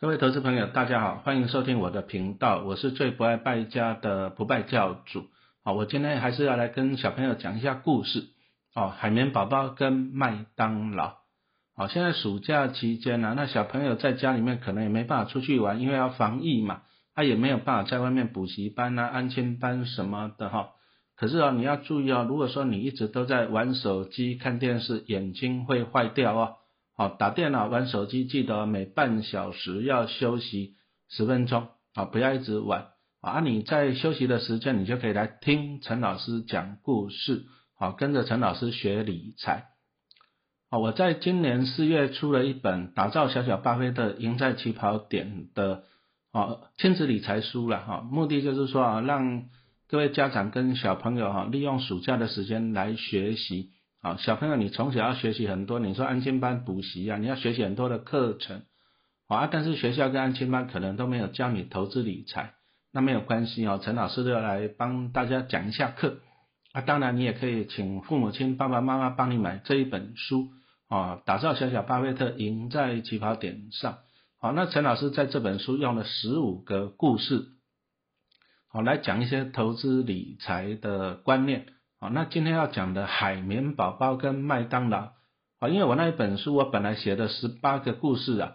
各位投资朋友，大家好，欢迎收听我的频道，我是最不爱败家的不败教主。好，我今天还是要来跟小朋友讲一下故事。哦，海绵宝宝跟麦当劳。好，现在暑假期间呢，那小朋友在家里面可能也没办法出去玩，因为要防疫嘛，他也没有办法在外面补习班啊、安亲班什么的哈。可是啊，你要注意哦，如果说你一直都在玩手机、看电视，眼睛会坏掉哦。好，打电脑、玩手机，记得每半小时要休息十分钟，啊，不要一直玩。啊，你在休息的时间，你就可以来听陈老师讲故事，好，跟着陈老师学理财。好，我在今年四月出了一本《打造小小巴菲特，赢在起跑点》的啊亲子理财书了，哈，目的就是说啊，让各位家长跟小朋友哈，利用暑假的时间来学习。好，小朋友，你从小要学习很多，你说安心班补习啊，你要学习很多的课程，啊，但是学校跟安心班可能都没有教你投资理财，那没有关系哦，陈老师都要来帮大家讲一下课，啊，当然你也可以请父母亲爸爸妈妈帮你买这一本书，啊，打造小小巴菲特，赢在起跑点上，好，那陈老师在这本书用了十五个故事，好，来讲一些投资理财的观念。好，那今天要讲的海绵宝宝跟麦当劳，啊，因为我那一本书我本来写的十八个故事啊，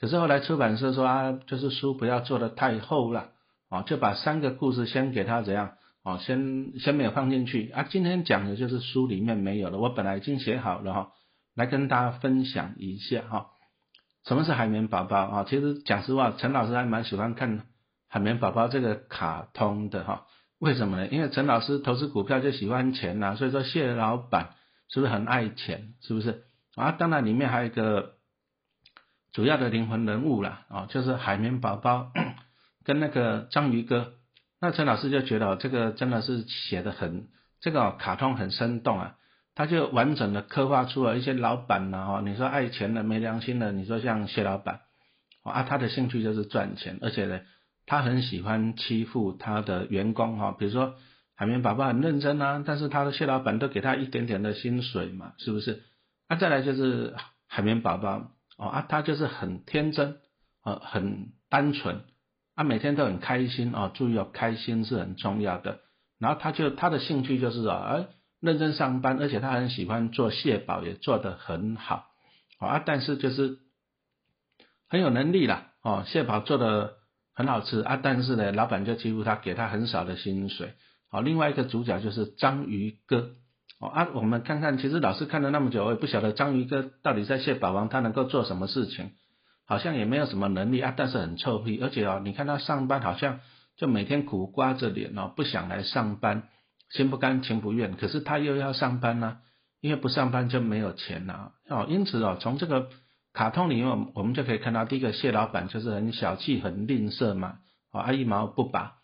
可是后来出版社说啊，就是书不要做的太厚了，啊，就把三个故事先给他怎样，啊，先先没有放进去啊，今天讲的就是书里面没有了，我本来已经写好了哈，来跟大家分享一下哈，什么是海绵宝宝啊？其实讲实话，陈老师还蛮喜欢看海绵宝宝这个卡通的哈。为什么呢？因为陈老师投资股票就喜欢钱呐，所以说谢老板是不是很爱钱？是不是啊？当然里面还有一个主要的灵魂人物啦，哦，就是海绵宝宝 跟那个章鱼哥。那陈老师就觉得这个真的是写的很这个卡通很生动啊，他就完整的刻画出了一些老板呐，哈，你说爱钱的没良心的，你说像谢老板啊，他的兴趣就是赚钱，而且呢。他很喜欢欺负他的员工哈，比如说海绵宝宝很认真啊，但是他的蟹老板都给他一点点的薪水嘛，是不是？啊，再来就是海绵宝宝哦啊，他就是很天真啊，很单纯啊，每天都很开心哦，注意哦，开心是很重要的。然后他就他的兴趣就是啊，哎，认真上班，而且他很喜欢做蟹堡，也做得很好啊，但是就是很有能力啦哦，蟹堡做的。很好吃啊，但是呢，老板就欺负他，给他很少的薪水。好，另外一个主角就是章鱼哥。哦啊，我们看看，其实老师看了那么久，我也不晓得章鱼哥到底在蟹堡王他能够做什么事情，好像也没有什么能力啊，但是很臭屁，而且哦，你看他上班好像就每天苦瓜着脸哦，不想来上班，心不甘情不愿。可是他又要上班呢，因为不上班就没有钱呐。哦，因此哦，从这个。卡通里面，我们就可以看到，第一个蟹老板就是很小气、很吝啬嘛，啊一毛不拔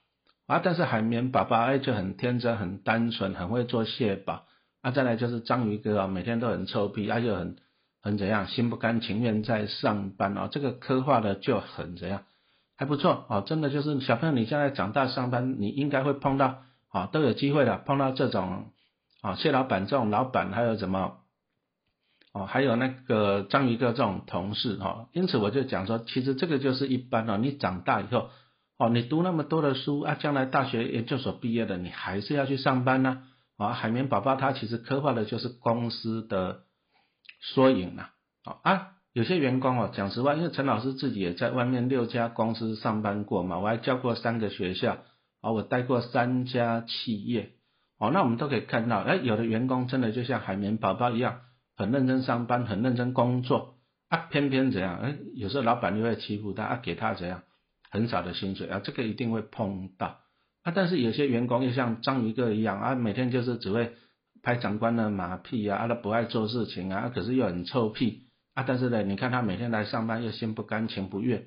啊。但是海绵宝宝哎就很天真、很单纯、很会做蟹堡啊。再来就是章鱼哥啊，每天都很臭屁，啊就很很怎样，心不甘情愿在上班啊。这个刻画的就很怎样，还不错啊。真的就是小朋友，你现在长大上班，你应该会碰到啊，都有机会的碰到这种啊蟹老板这种老板，还有什么？哦，还有那个章鱼哥这种同事哈，因此我就讲说，其实这个就是一般哦。你长大以后，哦，你读那么多的书啊，将来大学研究所毕业的，你还是要去上班呢。啊，海绵宝宝它其实刻画的就是公司的缩影呐。啊，有些员工哦，讲实话，因为陈老师自己也在外面六家公司上班过嘛，我还教过三个学校，啊，我带过三家企业。哦，那我们都可以看到，哎，有的员工真的就像海绵宝宝一样。很认真上班，很认真工作啊，偏偏怎样？哎，有时候老板就会欺负他啊，给他怎样很少的薪水啊，这个一定会碰到啊。但是有些员工又像章鱼哥一样啊，每天就是只会拍长官的马屁啊，他不爱做事情啊，可是又很臭屁啊。但是呢，你看他每天来上班又心不甘情不愿，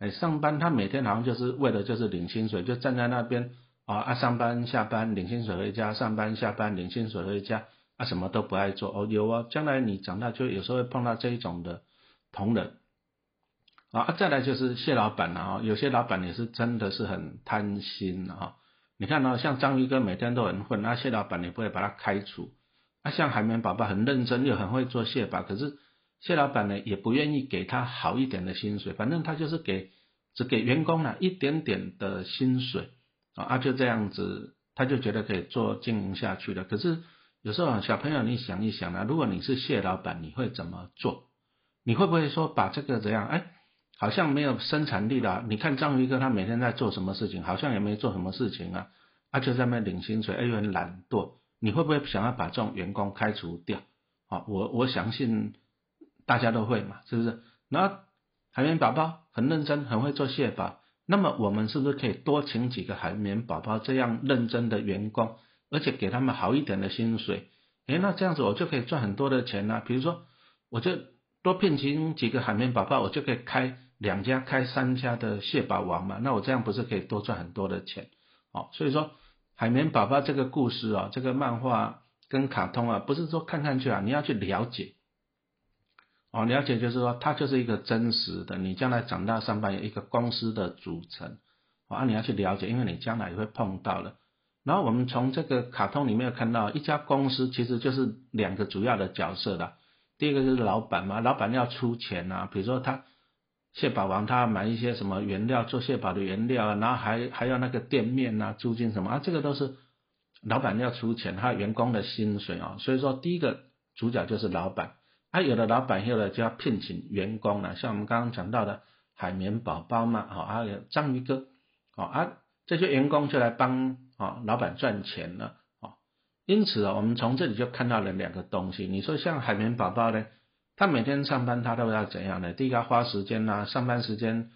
哎，上班他每天好像就是为了就是领薪水，就站在那边啊啊，上班下班领薪水回家，上班下班领薪水回家。啊，什么都不爱做哦，有啊，将来你长大就有时候会碰到这一种的同仁啊。再来就是谢老板了啊，有些老板也是真的是很贪心啊。你看呢，像章鱼哥每天都很混，那谢老板你不会把他开除。啊，像海绵宝宝很认真又很会做蟹堡，可是谢老板呢也不愿意给他好一点的薪水，反正他就是给只给员工呢一点点的薪水啊，就这样子，他就觉得可以做经营下去了。可是有时候小朋友你想一想啊，如果你是蟹老板，你会怎么做？你会不会说把这个怎样？哎，好像没有生产力了。你看章鱼哥他每天在做什么事情？好像也没做什么事情啊，他就在那领薪水，哎又很懒惰。你会不会想要把这种员工开除掉？啊，我我相信大家都会嘛，是不是？那海绵宝宝很认真，很会做蟹堡，那么我们是不是可以多请几个海绵宝宝这样认真的员工，而且给他们好一点的薪水？诶，那这样子我就可以赚很多的钱呢。比如说，我就多聘请几个海绵宝宝，我就可以开两家、开三家的蟹堡王嘛。那我这样不是可以多赚很多的钱？哦，所以说。海绵宝宝这个故事啊，这个漫画跟卡通啊，不是说看看去啊，你要去了解哦，了解就是说它就是一个真实的，你将来长大上班有一个公司的组成啊，你要去了解，因为你将来也会碰到了。然后我们从这个卡通里面看到，一家公司其实就是两个主要的角色的，第一个就是老板嘛，老板要出钱啊，比如说他。蟹堡王他买一些什么原料做蟹堡的原料啊，然后还还要那个店面啊、租金什么啊，这个都是老板要出钱，还有员工的薪水啊。所以说第一个主角就是老板，啊有了老板以后呢，就要聘请员工了，像我们刚刚讲到的海绵宝宝嘛，好还有章鱼哥，好啊这些员工就来帮啊老板赚钱了，啊因此啊我们从这里就看到了两个东西，你说像海绵宝宝呢？他每天上班，他都要怎样呢？第一个要花时间呐，上班时间，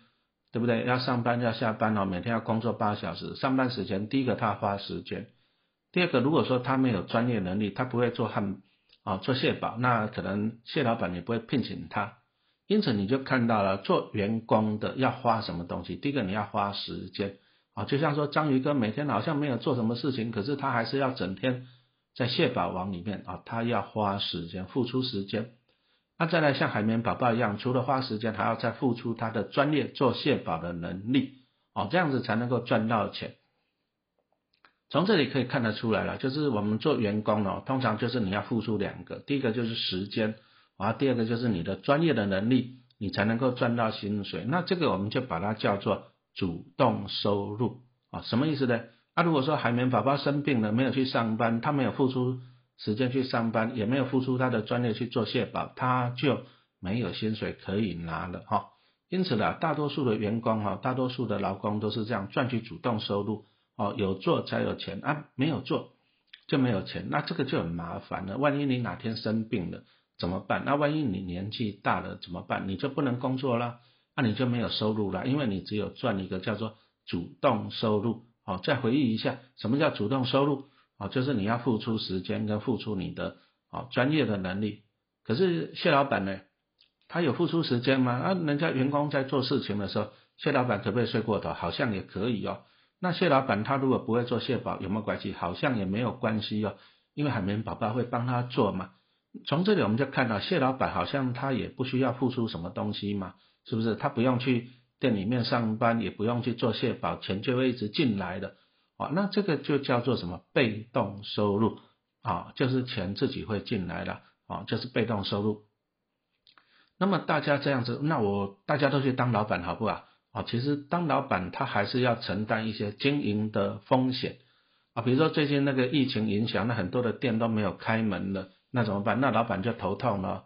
对不对？要上班要下班哦，每天要工作八小时。上班时间，第一个他花时间，第二个如果说他没有专业能力，他不会做汉啊做蟹堡，那可能蟹老板也不会聘请他。因此你就看到了做员工的要花什么东西？第一个你要花时间啊，就像说章鱼哥每天好像没有做什么事情，可是他还是要整天在蟹堡王里面啊，他要花时间，付出时间。那再来像海绵宝宝一样，除了花时间，还要再付出他的专业做蟹堡的能力，哦，这样子才能够赚到钱。从这里可以看得出来了，就是我们做员工哦，通常就是你要付出两个，第一个就是时间，啊，第二个就是你的专业的能力，你才能够赚到薪水。那这个我们就把它叫做主动收入，啊，什么意思呢？那如果说海绵宝宝生病了，没有去上班，他没有付出。时间去上班，也没有付出他的专业去做蟹堡，他就没有薪水可以拿了哈。因此呢，大多数的员工哈，大多数的劳工都是这样赚取主动收入哦，有做才有钱啊，没有做就没有钱，那这个就很麻烦了。万一你哪天生病了怎么办？那万一你年纪大了怎么办？你就不能工作了，那你就没有收入了，因为你只有赚一个叫做主动收入。好，再回忆一下，什么叫主动收入？啊，就是你要付出时间跟付出你的啊专业的能力。可是谢老板呢，他有付出时间吗？啊，人家员工在做事情的时候，谢老板可不可以睡过头？好像也可以哦。那谢老板他如果不会做蟹堡，有没有关系？好像也没有关系哦，因为海绵宝宝会帮他做嘛。从这里我们就看到，谢老板好像他也不需要付出什么东西嘛，是不是？他不用去店里面上班，也不用去做蟹保，钱就会一直进来的。啊，那这个就叫做什么被动收入啊？就是钱自己会进来了啊，就是被动收入。那么大家这样子，那我大家都去当老板好不好？啊，其实当老板他还是要承担一些经营的风险啊。比如说最近那个疫情影响，那很多的店都没有开门了，那怎么办？那老板就头痛了。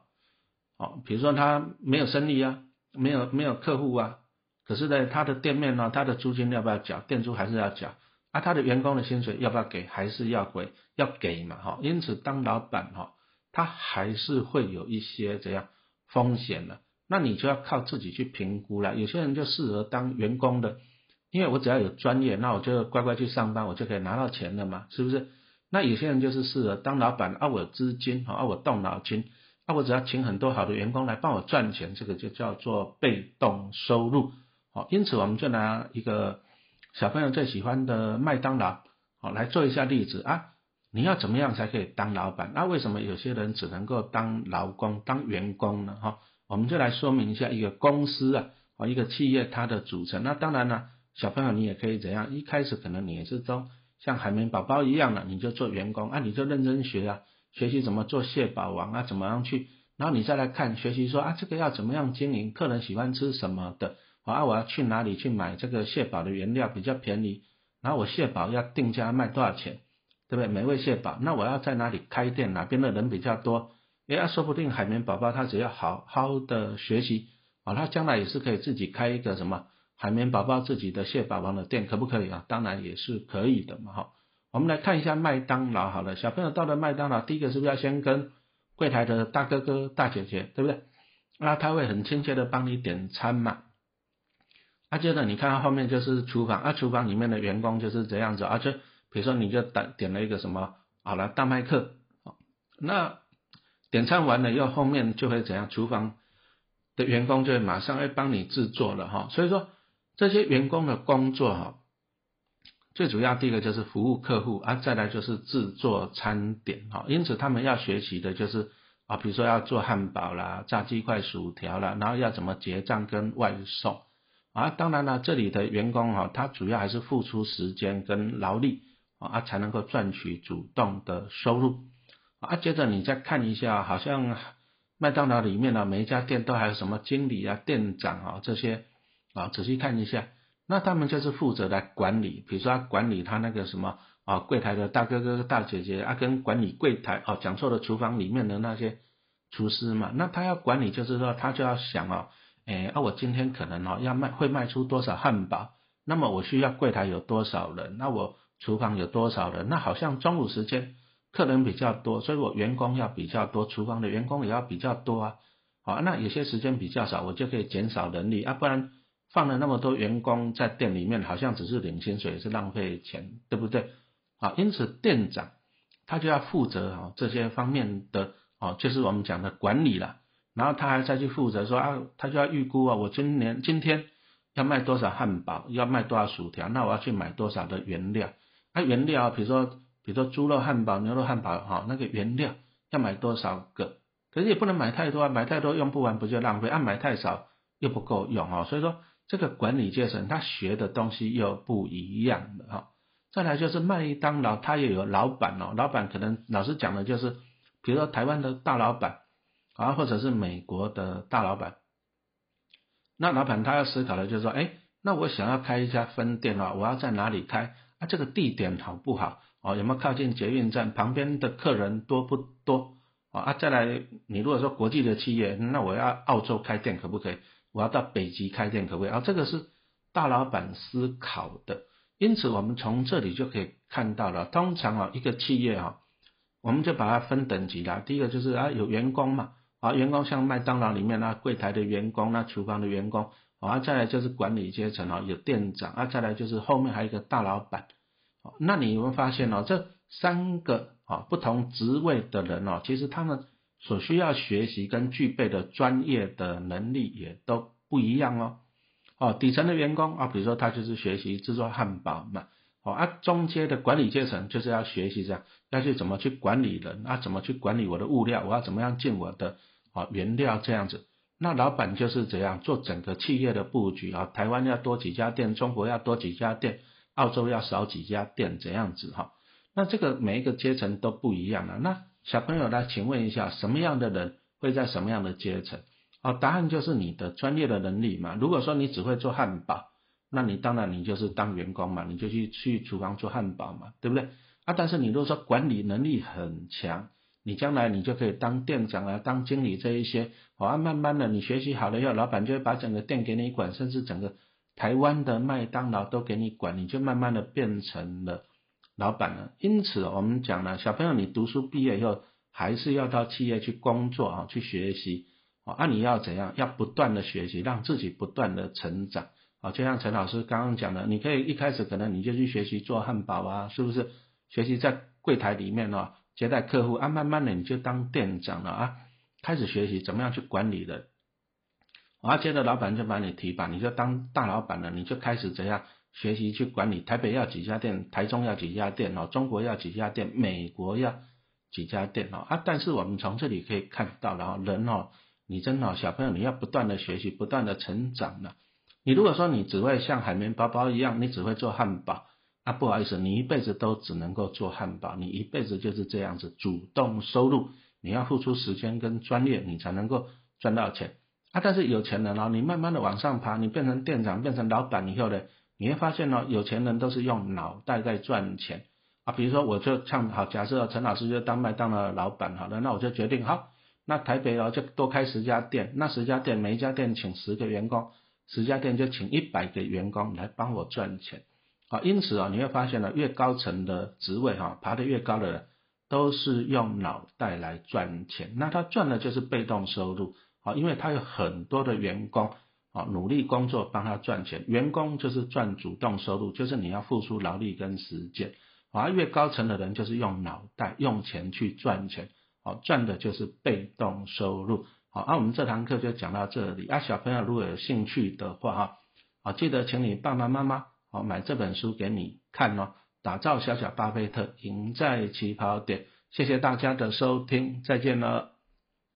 哦，比如说他没有生意啊，没有没有客户啊，可是呢，他的店面呢，他的租金要不要缴？店租还是要缴。啊他的员工的薪水要不要给？还是要给？要给嘛，哈。因此，当老板哈，他还是会有一些怎样风险的。那你就要靠自己去评估了。有些人就适合当员工的，因为我只要有专业，那我就乖乖去上班，我就可以拿到钱了嘛，是不是？那有些人就是适合当老板，啊，我有资金，啊，我动脑筋，那，我只要请很多好的员工来帮我赚钱，这个就叫做被动收入。好，因此我们就拿一个。小朋友最喜欢的麦当劳，好来做一下例子啊！你要怎么样才可以当老板？那为什么有些人只能够当劳工、当员工呢？哈，我们就来说明一下一个公司啊，啊一个企业它的组成。那当然呢，小朋友你也可以怎样？一开始可能你也是都像海绵宝宝一样的，你就做员工啊，你就认真学啊，学习怎么做蟹堡王啊，怎么样去然后你再来看学习说啊，这个要怎么样经营，客人喜欢吃什么的，啊，我要去哪里去买这个蟹堡的原料比较便宜，然后我蟹堡要定价卖多少钱，对不对？美味蟹堡，那我要在哪里开店，哪边的人比较多？哎，说不定海绵宝宝他只要好好的学习，啊，他将来也是可以自己开一个什么海绵宝宝自己的蟹堡王的店，可不可以啊？当然也是可以的嘛，哈。我们来看一下麦当劳，好了，小朋友到了麦当劳，第一个是不是要先跟柜台的大哥哥、大姐姐，对不对？那他会很亲切的帮你点餐嘛。啊，接着你看到后面就是厨房，啊，厨房里面的员工就是这样子，而且比如说你就点点了一个什么，好了，大麦克，那。点餐完了以后，后面就会怎样？厨房的员工就会马上会帮你制作了哈。所以说这些员工的工作哈，最主要第一个就是服务客户啊，再来就是制作餐点哈。因此他们要学习的就是啊，比如说要做汉堡啦、炸鸡块、薯条啦，然后要怎么结账跟外送啊。当然了，这里的员工哈，他主要还是付出时间跟劳力啊，才能够赚取主动的收入。啊，接着你再看一下，好像麦当劳里面呢，每一家店都还有什么经理啊、店长啊这些啊，仔细看一下，那他们就是负责来管理，比如说管理他那个什么啊，柜台的大哥哥、大姐姐啊，跟管理柜台哦，讲错了，厨房里面的那些厨师嘛，那他要管理，就是说他就要想哦，哎，啊，我今天可能哦要卖会卖出多少汉堡，那么我需要柜台有多少人，那我厨房有多少人，那好像中午时间。客人比较多，所以我员工要比较多，厨房的员工也要比较多啊。好，那有些时间比较少，我就可以减少人力啊，不然放了那么多员工在店里面，好像只是领薪水，是浪费钱，对不对？啊，因此店长他就要负责啊这些方面的哦，就是我们讲的管理了。然后他还再去负责说啊，他就要预估啊，我今年今天要卖多少汉堡，要卖多少薯条，那我要去买多少的原料？啊，原料比如说。比如说猪肉汉堡、牛肉汉堡，哈，那个原料要买多少个？可是也不能买太多啊，买太多用不完不就浪费？啊，买太少又不够用啊，所以说这个管理阶层他学的东西又不一样的哈。再来就是麦当劳，他也有老板哦，老板可能老师讲的就是，比如说台湾的大老板啊，或者是美国的大老板，那老板他要思考的就是说，哎，那我想要开一家分店啊，我要在哪里开？啊，这个地点好不好？哦，有没有靠近捷运站？旁边的客人多不多？啊，再来，你如果说国际的企业，那我要澳洲开店可不可以？我要到北极开店可不可以？啊，这个是大老板思考的。因此，我们从这里就可以看到了，通常啊，一个企业啊，我们就把它分等级啦。第一个就是啊，有员工嘛，啊，员工像麦当劳里面那柜台的员工，那厨房的员工，啊，再来就是管理阶层啊，有店长，啊，再来就是后面还有一个大老板。那你有没有发现哦？这三个啊不同职位的人哦，其实他们所需要学习跟具备的专业的能力也都不一样哦。哦，底层的员工啊，比如说他就是学习制作汉堡嘛。哦，啊，中阶的管理阶层就是要学习这样，要去怎么去管理人啊，怎么去管理我的物料，我要怎么样进我的啊原料这样子。那老板就是怎样做整个企业的布局啊？台湾要多几家店，中国要多几家店。澳洲要少几家店这样子哈，那这个每一个阶层都不一样了。那小朋友来，请问一下，什么样的人会在什么样的阶层？哦，答案就是你的专业的能力嘛。如果说你只会做汉堡，那你当然你就是当员工嘛，你就去去厨房做汉堡嘛，对不对？啊，但是你如果说管理能力很强，你将来你就可以当店长啊，当经理这一些。啊，慢慢的你学习好了以后，老板就会把整个店给你管，甚至整个。台湾的麦当劳都给你管，你就慢慢的变成了老板呢。因此，我们讲呢，小朋友，你读书毕业以后，还是要到企业去工作啊，去学习啊。那你要怎样？要不断的学习，让自己不断的成长啊。就像陈老师刚刚讲的，你可以一开始可能你就去学习做汉堡啊，是不是？学习在柜台里面哦，接待客户啊，慢慢的你就当店长了啊，开始学习怎么样去管理人。而接着老板就把你提拔，你就当大老板了，你就开始怎样学习去管理台北要几家店，台中要几家店哦，中国要几家店，美国要几家店哦啊！但是我们从这里可以看到，然后人哦，你真的小朋友你要不断的学习，不断的成长的。你如果说你只会像海绵宝宝一样，你只会做汉堡，啊不好意思，你一辈子都只能够做汉堡，你一辈子就是这样子，主动收入。你要付出时间跟专业，你才能够赚到钱。啊，但是有钱人哦，你慢慢的往上爬，你变成店长，变成老板以后呢，你会发现呢，有钱人都是用脑袋在赚钱啊。比如说，我就唱好，假设陈老师就当麦当劳老板好了，那我就决定好，那台北哦就多开十家店，那十家店每一家店请十个员工，十家店就请一百个员工来帮我赚钱。啊，因此啊，你会发现呢，越高层的职位哈，爬得越高的人，都是用脑袋来赚钱，那他赚的就是被动收入。啊，因为他有很多的员工啊，努力工作帮他赚钱，员工就是赚主动收入，就是你要付出劳力跟时间。而越高层的人就是用脑袋、用钱去赚钱，好赚的就是被动收入。好，那我们这堂课就讲到这里。啊，小朋友如果有兴趣的话哈，啊，记得请你爸爸妈妈好买这本书给你看哦，打造小小巴菲特，赢在起跑点。谢谢大家的收听，再见了。